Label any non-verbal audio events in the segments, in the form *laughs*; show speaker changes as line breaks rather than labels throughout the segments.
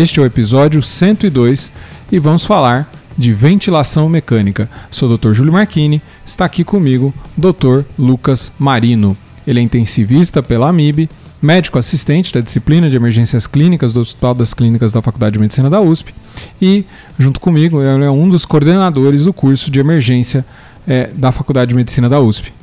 Este é o episódio 102 e vamos falar de ventilação mecânica. Sou o Dr. Júlio Marchini, está aqui comigo Dr. Lucas Marino. Ele é intensivista pela AMIB, médico assistente da disciplina de emergências clínicas do Hospital das Clínicas da Faculdade de Medicina da USP e, junto comigo, ele é um dos coordenadores do curso de emergência é, da Faculdade de Medicina da USP.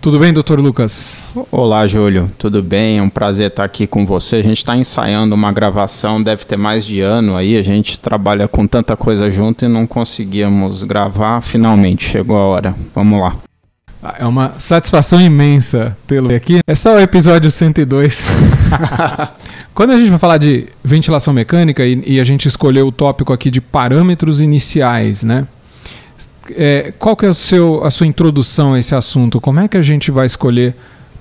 Tudo bem, doutor Lucas?
Olá, Júlio. Tudo bem? É um prazer estar aqui com você. A gente está ensaiando uma gravação, deve ter mais de ano aí. A gente trabalha com tanta coisa junto e não conseguíamos gravar. Finalmente chegou a hora. Vamos lá.
Ah, é uma satisfação imensa tê-lo aqui. É só o episódio 102. *laughs* Quando a gente vai falar de ventilação mecânica e, e a gente escolheu o tópico aqui de parâmetros iniciais, né? É, qual que é o seu, a sua introdução a esse assunto? Como é que a gente vai escolher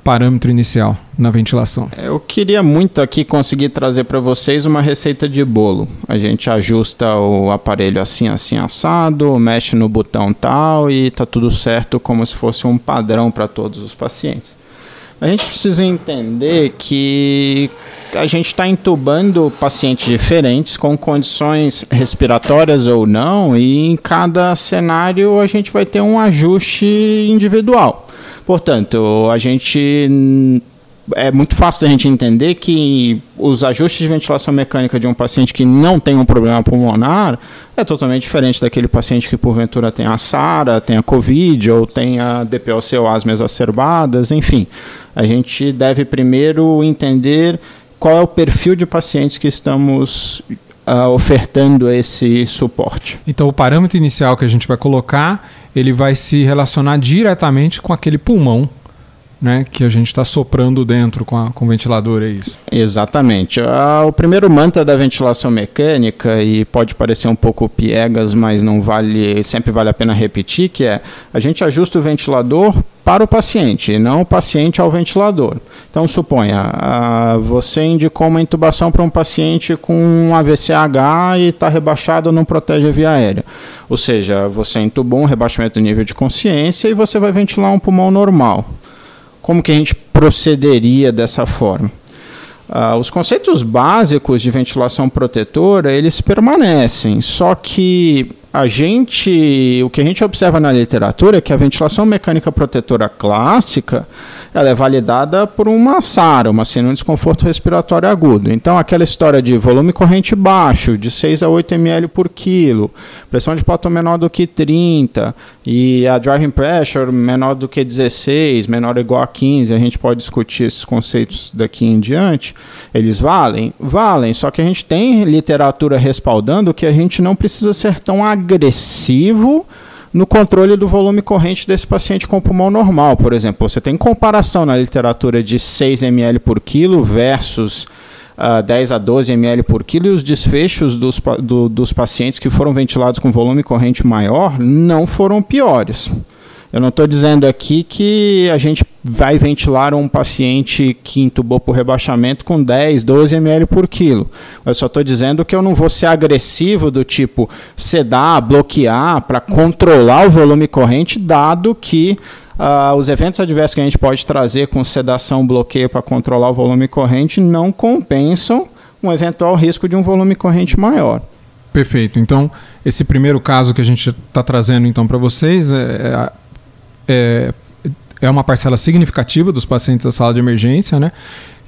parâmetro inicial na ventilação?
Eu queria muito aqui conseguir trazer para vocês uma receita de bolo. A gente ajusta o aparelho assim, assim, assado, mexe no botão tal e tá tudo certo como se fosse um padrão para todos os pacientes. A gente precisa entender que a gente está entubando pacientes diferentes com condições respiratórias ou não, e em cada cenário a gente vai ter um ajuste individual. Portanto, a gente é muito fácil a gente entender que os ajustes de ventilação mecânica de um paciente que não tem um problema pulmonar é totalmente diferente daquele paciente que porventura tem a SARA, tem a COVID ou tem a DPLC ou asma exacerbadas, enfim. A gente deve primeiro entender qual é o perfil de pacientes que estamos uh, ofertando esse suporte.
Então, o parâmetro inicial que a gente vai colocar, ele vai se relacionar diretamente com aquele pulmão né, que a gente está soprando dentro com, a, com o ventilador, é isso?
Exatamente. O primeiro mantra da ventilação mecânica, e pode parecer um pouco piegas, mas não vale, sempre vale a pena repetir, que é a gente ajusta o ventilador para o paciente, não o paciente ao ventilador. Então, suponha, ah, você indicou uma intubação para um paciente com um AVCH e está rebaixado, não protege a via aérea. Ou seja, você intubou um rebaixamento do nível de consciência e você vai ventilar um pulmão normal. Como que a gente procederia dessa forma? Uh, os conceitos básicos de ventilação protetora eles permanecem, só que a gente, o que a gente observa na literatura é que a ventilação mecânica protetora clássica, ela é validada por uma SARA, uma síndrome de desconforto respiratório agudo. Então, aquela história de volume corrente baixo, de 6 a 8 ml por quilo, pressão de platô menor do que 30 e a driving pressure menor do que 16, menor ou igual a 15, a gente pode discutir esses conceitos daqui em diante. Eles valem? Valem, só que a gente tem literatura respaldando que a gente não precisa ser tão agressivo no controle do volume corrente desse paciente com pulmão normal. Por exemplo, você tem comparação na literatura de 6 ml por quilo versus uh, ah, 10 a 12 ml por quilo e os desfechos dos, do, dos pacientes que foram ventilados com volume corrente maior não foram piores. Eu não estou dizendo aqui que a gente vai ventilar um paciente que intubou por rebaixamento com 10, 12 ml por quilo. Eu só estou dizendo que eu não vou ser agressivo do tipo sedar, bloquear para controlar o volume corrente, dado que uh, os eventos adversos que a gente pode trazer com sedação, bloqueio para controlar o volume corrente não compensam um eventual risco de um volume corrente maior.
Perfeito. Então, esse primeiro caso que a gente está trazendo então para vocês é, é, é uma parcela significativa dos pacientes da sala de emergência, né?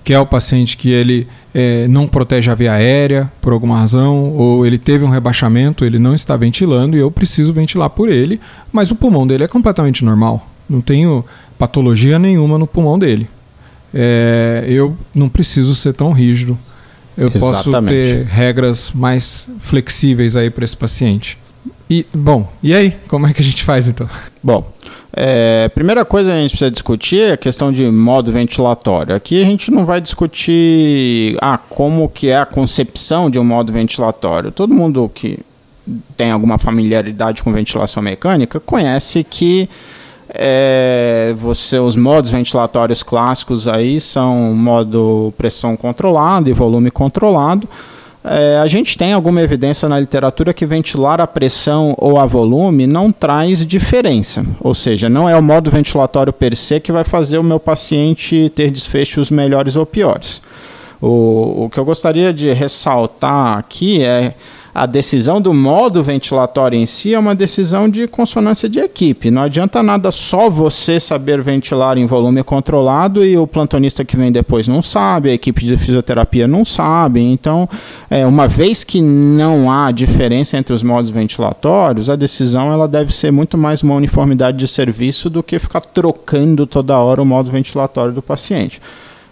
que é o paciente que ele é, não protege a via aérea por alguma razão, ou ele teve um rebaixamento, ele não está ventilando e eu preciso ventilar por ele, mas o pulmão dele é completamente normal. Não tenho patologia nenhuma no pulmão dele. É, eu não preciso ser tão rígido. Eu Exatamente. posso ter regras mais flexíveis aí para esse paciente. E, bom, e aí? Como é que a gente faz então?
Bom, é, primeira coisa que a gente precisa discutir é a questão de modo ventilatório. Aqui a gente não vai discutir ah, como que é a concepção de um modo ventilatório. Todo mundo que tem alguma familiaridade com ventilação mecânica conhece que é, você, os modos ventilatórios clássicos aí são modo pressão controlado e volume controlado. É, a gente tem alguma evidência na literatura que ventilar a pressão ou a volume não traz diferença, ou seja, não é o modo ventilatório per se que vai fazer o meu paciente ter desfechos melhores ou piores. O, o que eu gostaria de ressaltar aqui é a decisão do modo ventilatório em si é uma decisão de consonância de equipe. Não adianta nada só você saber ventilar em volume controlado e o plantonista que vem depois não sabe, a equipe de fisioterapia não sabe. Então, é, uma vez que não há diferença entre os modos ventilatórios, a decisão ela deve ser muito mais uma uniformidade de serviço do que ficar trocando toda hora o modo ventilatório do paciente.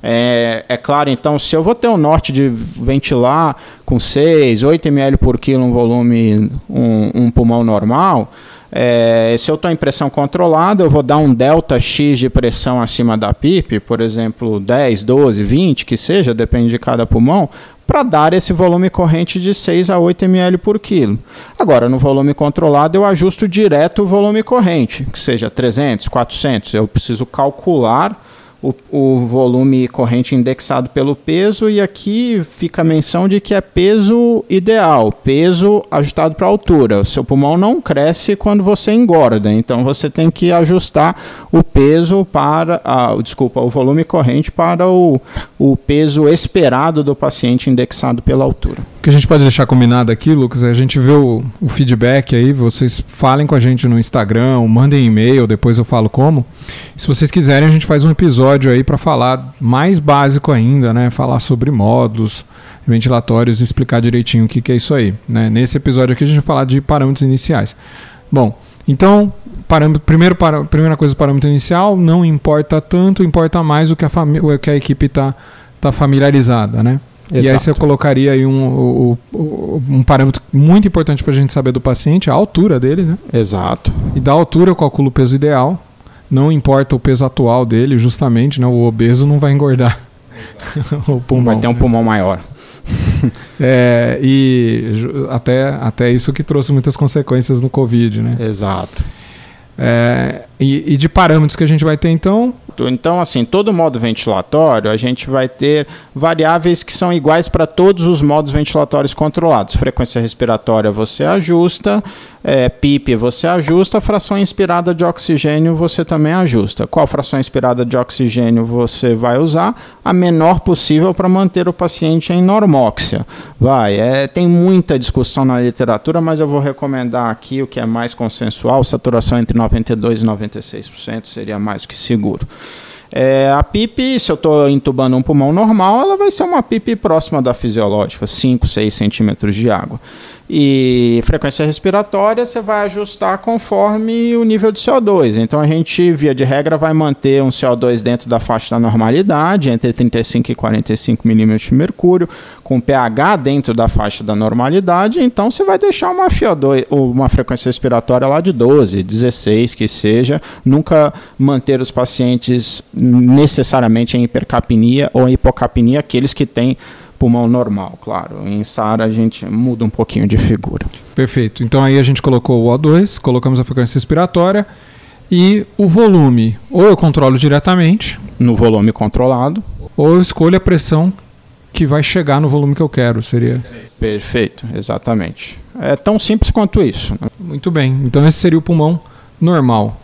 É, é, claro, então, se eu vou ter um norte de ventilar com 6, 8 ml por quilo um volume, um, um pulmão normal, é, se eu estou em pressão controlada, eu vou dar um delta X de pressão acima da PIP, por exemplo, 10, 12, 20, que seja, depende de cada pulmão, para dar esse volume corrente de 6 a 8 ml por quilo. Agora, no volume controlado, eu ajusto direto o volume corrente, que seja 300, 400. Eu preciso calcular o, o volume corrente indexado pelo peso, e aqui fica a menção de que é peso ideal, peso ajustado para a altura. O seu pulmão não cresce quando você engorda, então você tem que ajustar o peso para, a, desculpa, o volume corrente para o, o peso esperado do paciente indexado pela altura.
Que a gente pode deixar combinado aqui, Lucas, é a gente vê o, o feedback aí, vocês falem com a gente no Instagram, mandem e-mail, depois eu falo como. Se vocês quiserem, a gente faz um episódio aí para falar mais básico ainda, né? Falar sobre módulos ventilatórios e explicar direitinho o que, que é isso aí. Né? Nesse episódio aqui a gente vai falar de parâmetros iniciais. Bom, então, parâmetro, primeiro, para, primeira coisa, parâmetro inicial, não importa tanto, importa mais o que a, o que a equipe está tá familiarizada, né? Exato. E aí você colocaria aí um, um, um parâmetro muito importante para a gente saber do paciente, a altura dele, né?
Exato.
E da altura eu calculo o peso ideal, não importa o peso atual dele, justamente, né, o obeso não vai engordar *laughs*
o pulmão. Vai ter um pulmão maior.
é, e até, até isso que trouxe muitas consequências no Covid, né?
Exato.
É, e, e, de parâmetros que a gente vai ter então?
Então, assim, todo modo ventilatório, a gente vai ter variáveis que são iguais para todos os modos ventilatórios controlados. Frequência respiratória você ajusta, é, PIP você ajusta, fração inspirada de oxigênio você também ajusta. Qual fração inspirada de oxigênio você vai usar? A menor possível para manter o paciente em normóxia. Vai, é, tem muita discussão na literatura, mas eu vou recomendar aqui o que é mais consensual, saturação entre 92 e 96% seria mais que seguro. É, a PIP, se eu estou entubando um pulmão normal, ela vai ser uma PIP próxima da fisiológica, 5, 6 centímetros de água. E frequência respiratória você vai ajustar conforme o nível de CO2. Então a gente, via de regra, vai manter um CO2 dentro da faixa da normalidade, entre 35 e 45 milímetros de mercúrio, com pH dentro da faixa da normalidade. Então você vai deixar uma FO2, uma frequência respiratória lá de 12, 16, que seja. Nunca manter os pacientes necessariamente em hipercapnia ou hipocapnia, aqueles que têm pulmão normal, claro. Em SAR a gente muda um pouquinho de figura.
Perfeito. Então aí a gente colocou o O2, colocamos a frequência respiratória e o volume. Ou eu controlo diretamente.
No volume controlado.
Ou eu escolho a pressão que vai chegar no volume que eu quero, seria.
Perfeito, exatamente. É tão simples quanto isso. Né?
Muito bem. Então esse seria o pulmão normal.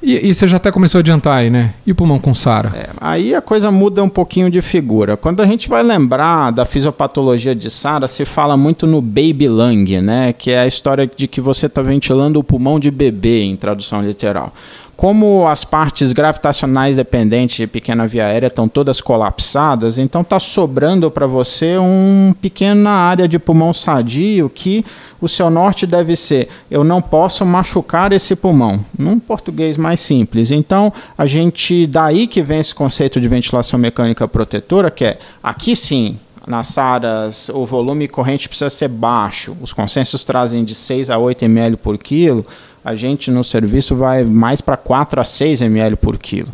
E, e, você já até começou a adiantar aí, né? E o pulmão com SARA?
É, aí a coisa muda um pouquinho de figura. Quando a gente vai lembrar da fisiopatologia de SARA, se fala muito no baby lung, né? Que é a história de que você está ventilando o pulmão de bebê, em tradução literal como as partes gravitacionais dependentes de pequena via aérea estão todas colapsadas, então está sobrando para você uma pequena área de pulmão sadio que o seu norte deve ser: eu não posso machucar esse pulmão, num português mais simples. Então, a gente daí que vem esse conceito de ventilação mecânica protetora, que é aqui sim nas SARAs o volume corrente precisa ser baixo, os consensos trazem de 6 a 8 ml por quilo, a gente no serviço vai mais para 4 a 6 ml por quilo.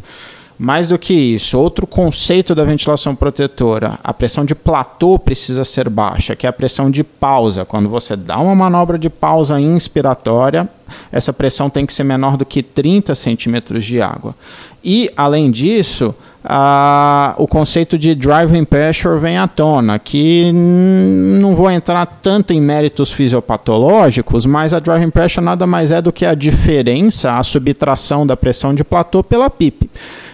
Mais do que isso, outro conceito da ventilação protetora, a pressão de platô precisa ser baixa, que é a pressão de pausa. Quando você dá uma manobra de pausa inspiratória, essa pressão tem que ser menor do que 30 centímetros de água. E, além disso, a, o conceito de driving pressure vem à tona, que não vou entrar tanto em méritos fisiopatológicos, mas a driving pressure nada mais é do que a diferença, a subtração da pressão de platô pela PIP.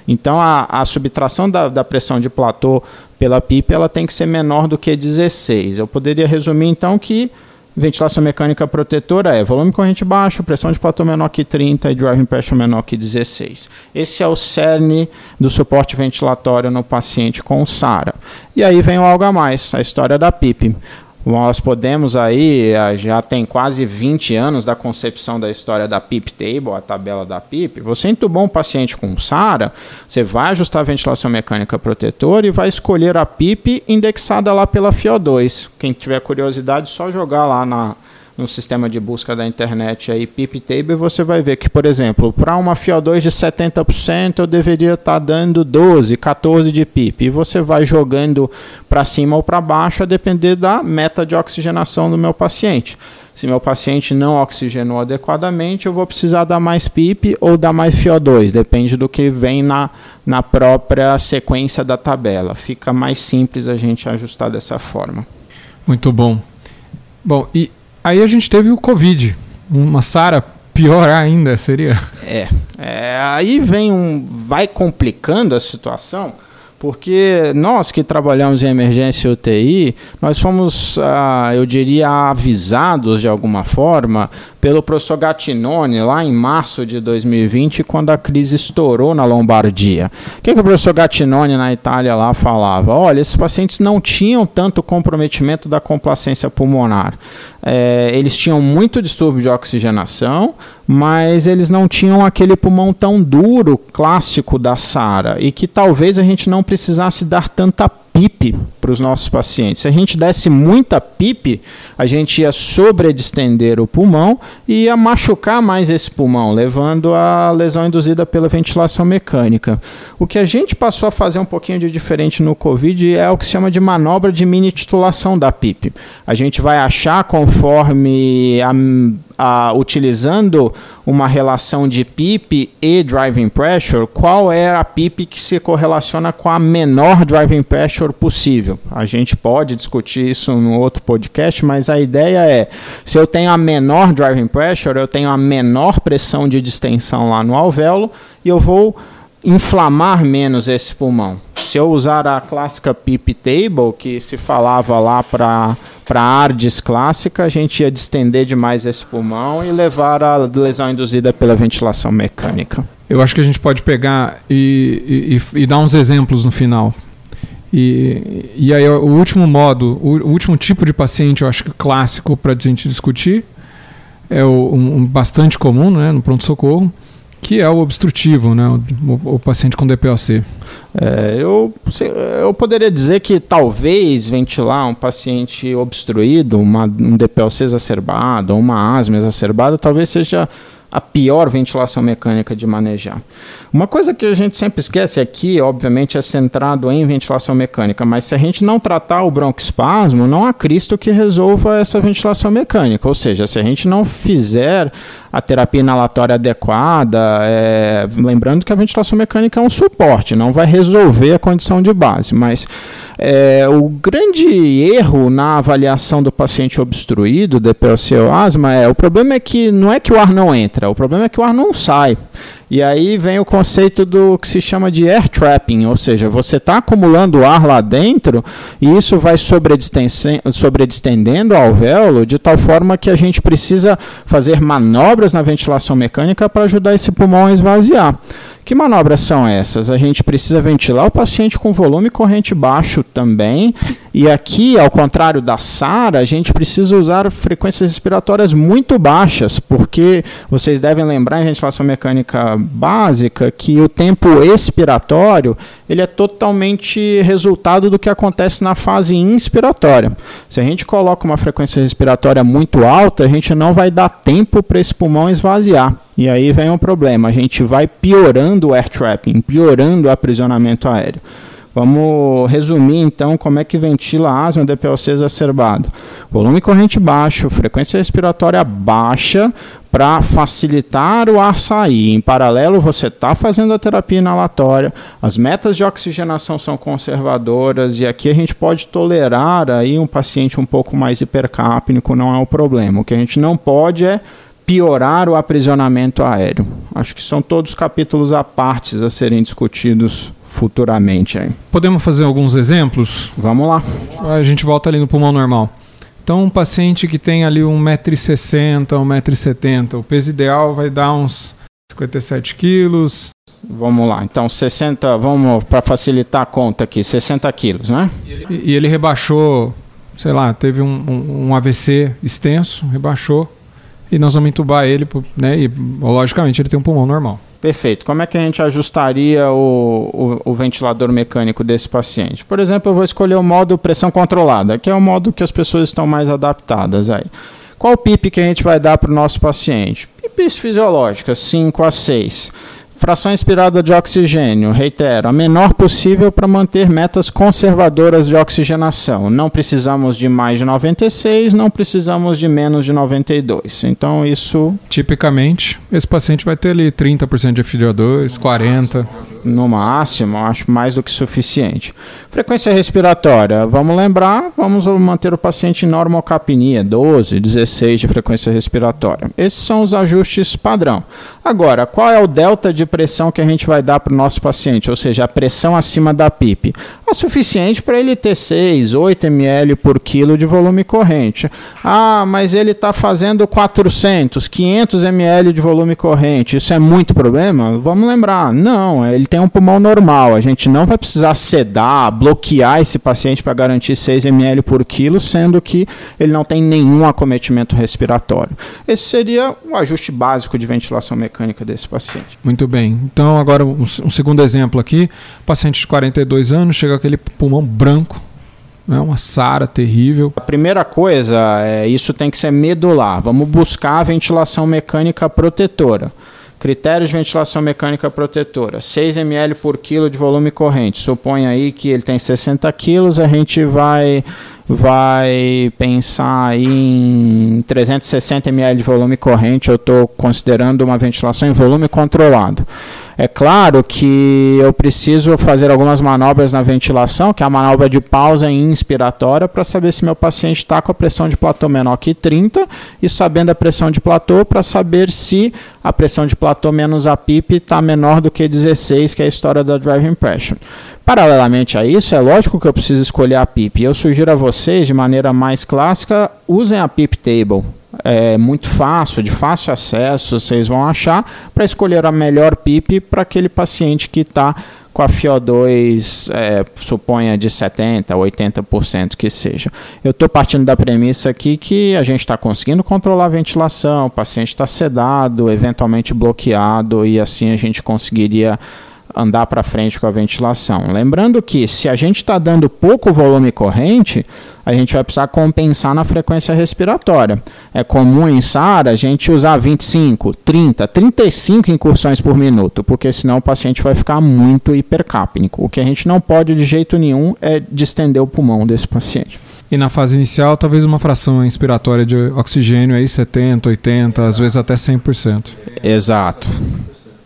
Então, a, a subtração da, da pressão de platô pela PIP ela tem que ser menor do que 16. Eu poderia resumir, então, que Ventilação mecânica protetora é volume corrente baixo, pressão de platô menor que 30 e driving pressure menor que 16. Esse é o cerne do suporte ventilatório no paciente com SARA. E aí vem o algo a mais, a história da PIP. Nós podemos aí, eh, já tem quase 20 anos da concepção da história da PIP Table, a tabela da PIP. Você entubou um paciente com SARA, você vai ajustar a ventilação mecânica protetora e vai escolher a PIP indexada lá pela FIO2. Quem tiver curiosidade, só jogar lá na, no sistema de busca da internet aí, PipTable, você vai ver que, por exemplo, para uma FiO2 de 70%, eu deveria estar tá dando 12, 14 de PIP. E você vai jogando para cima ou para baixo a depender da meta de oxigenação do meu paciente. Se meu paciente não oxigenou adequadamente, eu vou precisar dar mais PIP ou dar mais FiO2, depende do que vem na, na própria sequência da tabela. Fica mais simples a gente ajustar dessa forma.
Muito bom. Bom, e Aí a gente teve o Covid, uma SARA pior ainda seria.
É, é, aí vem um, vai complicando a situação, porque nós que trabalhamos em emergência UTI, nós fomos, ah, eu diria, avisados de alguma forma pelo professor Gattinone lá em março de 2020, quando a crise estourou na Lombardia. O que, que o professor Gattinone na Itália lá falava? Olha, esses pacientes não tinham tanto comprometimento da complacência pulmonar. É, eles tinham muito distúrbio de oxigenação, mas eles não tinham aquele pulmão tão duro, clássico da SARA, e que talvez a gente não precisasse dar tanta PIP para os nossos pacientes. Se a gente desse muita PIP, a gente ia sobredistender o pulmão e ia machucar mais esse pulmão, levando a lesão induzida pela ventilação mecânica. O que a gente passou a fazer um pouquinho de diferente no COVID é o que se chama de manobra de mini titulação da PIP. A gente vai achar conforme a utilizando uma relação de PIP e driving pressure, qual é a PIP que se correlaciona com a menor driving pressure possível? A gente pode discutir isso no outro podcast, mas a ideia é: se eu tenho a menor driving pressure, eu tenho a menor pressão de distensão lá no alvéolo e eu vou inflamar menos esse pulmão. Se eu usar a clássica PIP table, que se falava lá para para ARDES clássica, a gente ia distender demais esse pulmão e levar a lesão induzida pela ventilação mecânica.
Eu acho que a gente pode pegar e, e, e dar uns exemplos no final. E, e aí o último modo, o, o último tipo de paciente, eu acho que clássico para a gente discutir, é o, um, bastante comum né, no pronto-socorro, que é o obstrutivo, né, o, o paciente com DPOC.
É, eu, eu poderia dizer que talvez ventilar um paciente obstruído, uma, um DPOC exacerbado, ou uma asma exacerbada, talvez seja a pior ventilação mecânica de manejar. Uma coisa que a gente sempre esquece aqui, obviamente, é centrado em ventilação mecânica, mas se a gente não tratar o broncoespasmo, não há Cristo que resolva essa ventilação mecânica. Ou seja, se a gente não fizer a terapia inalatória adequada, é, lembrando que a ventilação mecânica é um suporte, não vai resolver a condição de base, mas é, o grande erro na avaliação do paciente obstruído, DPOC ou asma, é o problema é que não é que o ar não entra, o problema é que o ar não sai. E aí vem o conceito do que se chama de air trapping, ou seja, você está acumulando ar lá dentro e isso vai sobredistendendo o alvéolo de tal forma que a gente precisa fazer manobras na ventilação mecânica para ajudar esse pulmão a esvaziar. Que manobras são essas? A gente precisa ventilar o paciente com volume corrente baixo também E aqui, ao contrário da SARA, a gente precisa usar frequências respiratórias muito baixas, porque vocês devem lembrar em ventilação mecânica básica que o tempo expiratório ele é totalmente resultado do que acontece na fase inspiratória. Se a gente coloca uma frequência respiratória muito alta, a gente não vai dar tempo para esse pulmão esvaziar. E aí vem um problema, a gente vai piorando o air trapping, piorando o aprisionamento aéreo. Vamos resumir então como é que ventila asma DPLC exacerbado. Volume corrente baixo, frequência respiratória baixa para facilitar o ar sair. Em paralelo, você está fazendo a terapia inalatória, as metas de oxigenação são conservadoras e aqui a gente pode tolerar aí um paciente um pouco mais hipercápnico, não é o problema. O que a gente não pode é piorar o aprisionamento aéreo. Acho que são todos capítulos à parte a serem discutidos futuramente. Aí.
Podemos fazer alguns exemplos?
Vamos lá.
A gente volta ali no pulmão normal. Então, um paciente que tem ali 1,60m, 1,70m, o peso ideal vai dar uns 57 quilos.
Vamos lá, então 60, vamos para facilitar a conta aqui, 60 quilos, né?
E, e ele rebaixou, sei lá, teve um, um, um AVC extenso, rebaixou, e nós vamos entubar ele, né? E logicamente ele tem um pulmão normal.
Perfeito. Como é que a gente ajustaria o, o, o, ventilador mecânico desse paciente? Por exemplo, eu vou escolher o modo pressão controlada, que é o modo que as pessoas estão mais adaptadas aí. Qual PIP que a gente vai dar para o nosso paciente? PIPs fisiológicas, 5 a 6. Fração inspirada de oxigênio, reitero, a menor possível para manter metas conservadoras de oxigenação. Não precisamos de mais de 96, não precisamos de menos de 92. Então isso.
Tipicamente, esse paciente vai ter ali 30% de FiO2, 40%
no máximo, acho mais do que suficiente. Frequência respiratória, vamos lembrar, vamos manter o paciente em normocapnia, 12, 16 de frequência respiratória. Esses são os ajustes padrão. Agora, qual é o delta de pressão que a gente vai dar para o nosso paciente, ou seja, a pressão acima da PIP? É suficiente para ele ter 6, 8 ml por quilo de volume corrente. Ah, mas ele está fazendo 400, 500 ml de volume corrente, isso é muito problema? Vamos lembrar, não, ele tem um pulmão normal. A gente não vai precisar sedar, bloquear esse paciente para garantir 6 ml por quilo, sendo que ele não tem nenhum acometimento respiratório. Esse seria o ajuste básico de ventilação mecânica desse paciente.
Muito bem. Então, agora um, um segundo exemplo aqui. Paciente de 42 anos, chega aquele pulmão branco, é uma SARA terrível.
A primeira coisa é isso tem que ser medular. Vamos buscar a ventilação mecânica protetora. Critérios de ventilação mecânica protetora: 6 ml por quilo de volume corrente. Suponha aí que ele tem 60 quilos, a gente vai vai pensar em 360 ml de volume corrente. Eu estou considerando uma ventilação em volume controlado. É claro que eu preciso fazer algumas manobras na ventilação, que é a manobra de pausa inspiratória, para saber se meu paciente está com a pressão de platô menor que 30 e sabendo a pressão de platô para saber se a pressão de platô menos a PIP está menor do que 16, que é a história da driving pressure. Paralelamente a isso, é lógico que eu preciso escolher a PIP. Eu sugiro a vocês, de maneira mais clássica, usem a PIP Table é muito fácil, de fácil acesso, vocês vão achar, para escolher a melhor PIP para aquele paciente que está com a FiO2, é, suponha de 70%, 80% que seja. Eu estou partindo da premissa aqui que a gente está conseguindo controlar a ventilação, o paciente está sedado, eventualmente bloqueado, e assim a gente conseguiria andar para frente com a ventilação. Lembrando que se a gente está dando pouco volume corrente, a gente vai precisar compensar na frequência respiratória. É comum em SAR a gente usar 25, 30, 35 incursões por minuto, porque senão o paciente vai ficar muito hipercápnico. O que a gente não pode de jeito nenhum é distender o pulmão desse paciente.
E na fase inicial, talvez uma fração inspiratória de oxigênio aí 70, 80, às vezes até 100%.
Exato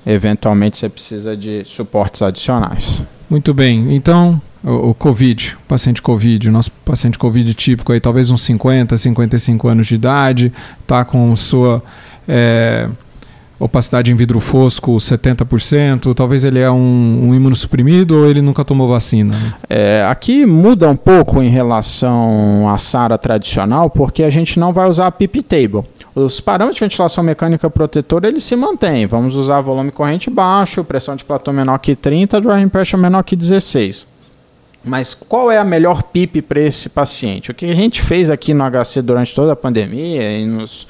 eventualmente você precisa de suportes adicionais.
Muito bem. Então, o, o Covid, o paciente Covid, o nosso paciente Covid típico aí, talvez uns 50, 55 anos de idade, está com sua é, opacidade em vidro fosco 70%, talvez ele é um, um imunossuprimido ou ele nunca tomou vacina? Né?
É, aqui muda um pouco em relação à SARA tradicional, porque a gente não vai usar a PIP Table. Os parâmetros de ventilação mecânica protetora eles se mantêm. Vamos usar volume corrente baixo, pressão de platô menor que 30, dry pressure menor que 16. Mas qual é a melhor PIP para esse paciente? O que a gente fez aqui no HC durante toda a pandemia e nos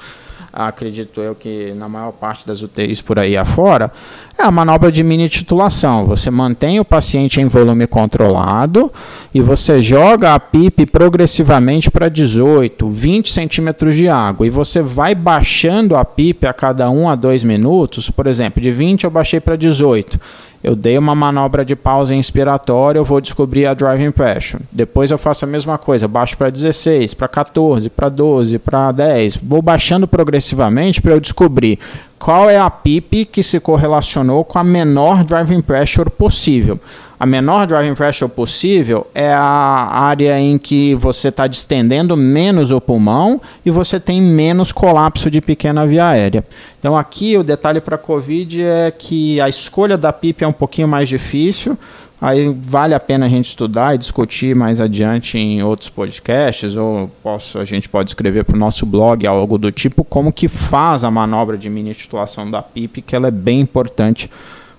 acredito eu que na maior parte das UTIs por aí afora, é a manobra de mini titulação. Você mantém o paciente em volume controlado e você joga a PIP progressivamente para 18, 20 centímetros de água. E você vai baixando a PIP a cada 1 a 2 minutos. Por exemplo, de 20 eu baixei para 18 eu dei uma manobra de pausa inspiratória, eu vou descobrir a driving pressure. Depois eu faço a mesma coisa, baixo para 16, para 14, para 12, para 10. Vou baixando progressivamente para eu descobrir qual é a PIP que se correlacionou com a menor driving pressure possível. A menor driving pressure possível é a área em que você está distendendo menos o pulmão e você tem menos colapso de pequena via aérea. Então aqui o detalhe para a COVID é que a escolha da PIP é um pouquinho mais difícil. Aí vale a pena a gente estudar e discutir mais adiante em outros podcasts, ou posso, a gente pode escrever para o nosso blog algo do tipo, como que faz a manobra de mini titulação da PIP, que ela é bem importante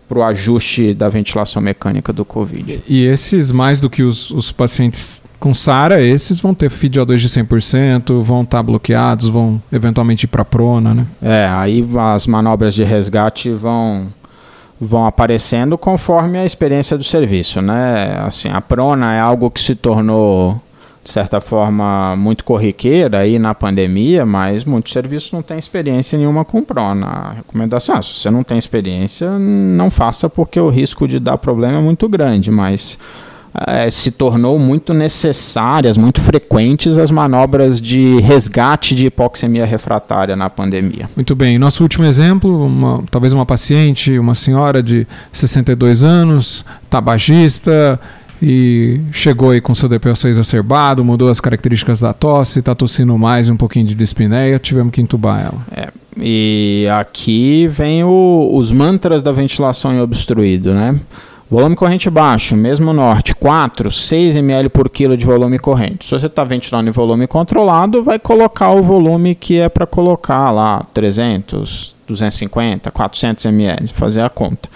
para o ajuste da ventilação mecânica do Covid.
E esses, mais do que os, os pacientes com SARA, esses vão ter FIDO2 de 100%, vão estar tá bloqueados, vão eventualmente ir para prona, né?
É, aí as manobras de resgate vão vão aparecendo conforme a experiência do serviço, né? Assim, a prona é algo que se tornou de certa forma, muito corriqueira aí na pandemia, mas muitos serviços não têm experiência nenhuma com prona. A recomendação é, se você não tem experiência, não faça porque o risco de dar problema é muito grande, mas é, se tornou muito necessárias, muito frequentes as manobras de resgate de hipoxemia refratária na pandemia.
Muito bem. Nosso último exemplo, uma, talvez uma paciente, uma senhora de 62 anos, tabagista, e chegou aí com seu DPO6 exacerbado, mudou as características da tosse, está tossindo mais um pouquinho de dispneia, tivemos que entubar ela.
É, e aqui vem o, os mantras da ventilação em obstruído, né? Volume corrente baixo, mesmo norte, 4, 6 ml por quilo de volume corrente. Se você está ventilando em volume controlado, vai colocar o volume que é para colocar lá, 300, 250, 400 ml, fazer a conta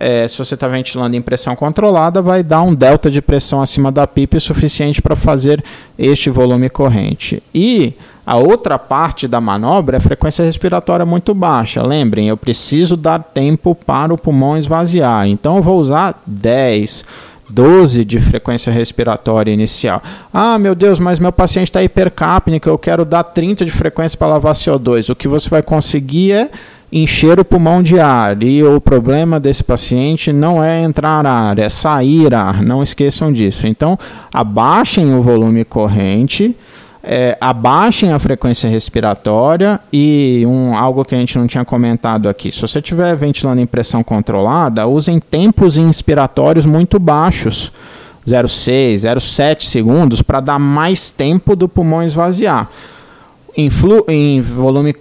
é, se você está ventilando em pressão controlada, vai dar um delta de pressão acima da pipa suficiente para fazer este volume corrente. E a outra parte da manobra é a frequência respiratória muito baixa. Lembrem, eu preciso dar tempo para o pulmão esvaziar. Então eu vou usar 10, 12 de frequência respiratória inicial. Ah, meu Deus, mas meu paciente está hipercapnico, eu quero dar 30 de frequência para lavar CO2. O que você vai conseguir é encher o pulmão de ar. E o problema desse paciente não é entrar ar, é sair ar. Não esqueçam disso. Então, abaixem o volume corrente. É, abaixem a frequência respiratória e um, algo que a gente não tinha comentado aqui. Se você estiver ventilando em pressão controlada, usem tempos inspiratórios muito baixos. 0,6, 0,7 segundos para dar mais tempo do pulmão esvaziar. Em, em volume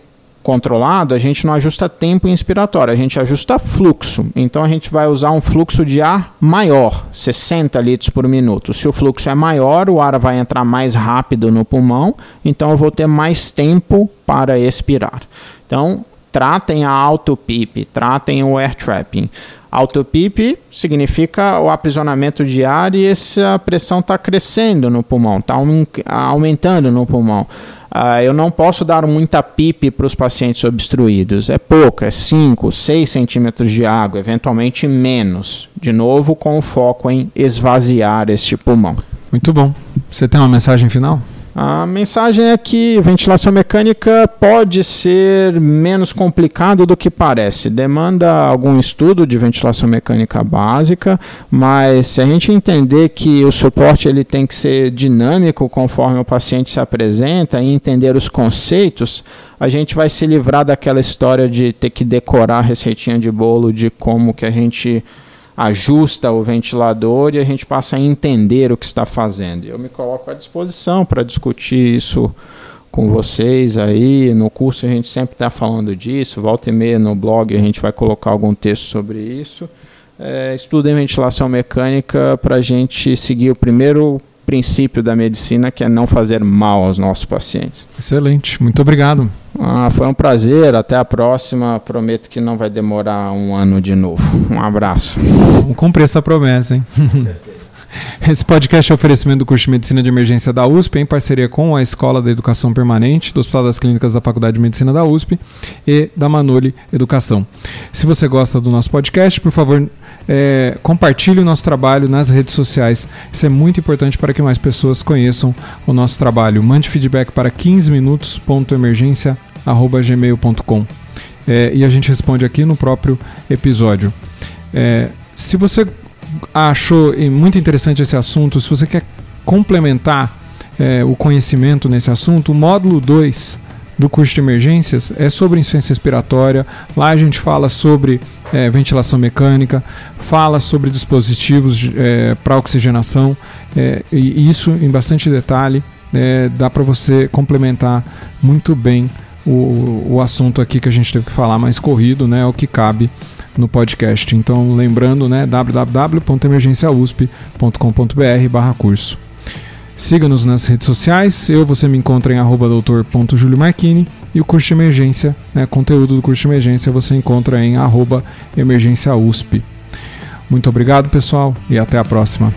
controlado, a gente não ajusta tempo inspiratório, a gente ajusta fluxo. Então a gente vai usar um fluxo de ar maior, 60 litros por minuto. Se o fluxo é maior, o ar vai entrar mais rápido no pulmão, então eu vou ter mais tempo para expirar. Então, tratem a auto-PIP, tratem o air trapping. Auto-PIP significa o aprisionamento de ar e essa pressão está crescendo no pulmão, está aumentando no pulmão. Uh, eu não posso dar muita PIP para os pacientes obstruídos. É pouco, é 5, 6 centímetros de água, eventualmente menos. De novo, com o foco em esvaziar este pulmão.
Muito bom. Você tem uma mensagem final?
A mensagem é que ventilação mecânica pode ser menos complicado do que parece. Demanda algum estudo de ventilação mecânica básica, mas se a gente entender que o suporte ele tem que ser dinâmico conforme o paciente se apresenta e entender os conceitos, a gente vai se livrar daquela história de ter que decorar a receitinha de bolo de como que a gente ajusta o ventilador e a gente passa a entender o que está fazendo. Eu me coloco à disposição para discutir isso com vocês aí. No curso a gente sempre está falando disso, volta e meia no blog a gente vai colocar algum texto sobre isso. É, estudo em ventilação mecânica para a gente seguir o primeiro princípio da medicina, que é não fazer mal aos nossos pacientes.
Excelente, muito obrigado.
Ah, foi um prazer, até a próxima. Prometo que não vai demorar um ano de novo. Um abraço.
Vamos cumprir essa promessa, hein? *laughs* Esse podcast é oferecimento do curso de Medicina de Emergência da USP, em parceria com a Escola da Educação Permanente, do Hospital das Clínicas da Faculdade de Medicina da USP e da Manoli Educação. Se você gosta do nosso podcast, por favor, é, compartilhe o nosso trabalho nas redes sociais. Isso é muito importante para que mais pessoas conheçam o nosso trabalho. Mande feedback para 15minutos.emergência.gmail.com é, e a gente responde aqui no próprio episódio. É, se você achou muito interessante esse assunto, se você quer complementar é, o conhecimento nesse assunto, o módulo 2 do curso de emergências é sobre insuficiência respiratória. Lá a gente fala sobre é, ventilação mecânica, fala sobre dispositivos é, para oxigenação, é, e isso em bastante detalhe. Dá para você complementar muito bem o, o assunto aqui que a gente teve que falar mais corrido, né? O que cabe no podcast. Então, lembrando, né, www.emergenciausp.com.br curso. Siga-nos nas redes sociais. Eu, você me encontra em arroba doutor.juliomarchini e o curso de emergência, né, conteúdo do curso de emergência você encontra em arroba. Muito obrigado, pessoal, e até a próxima.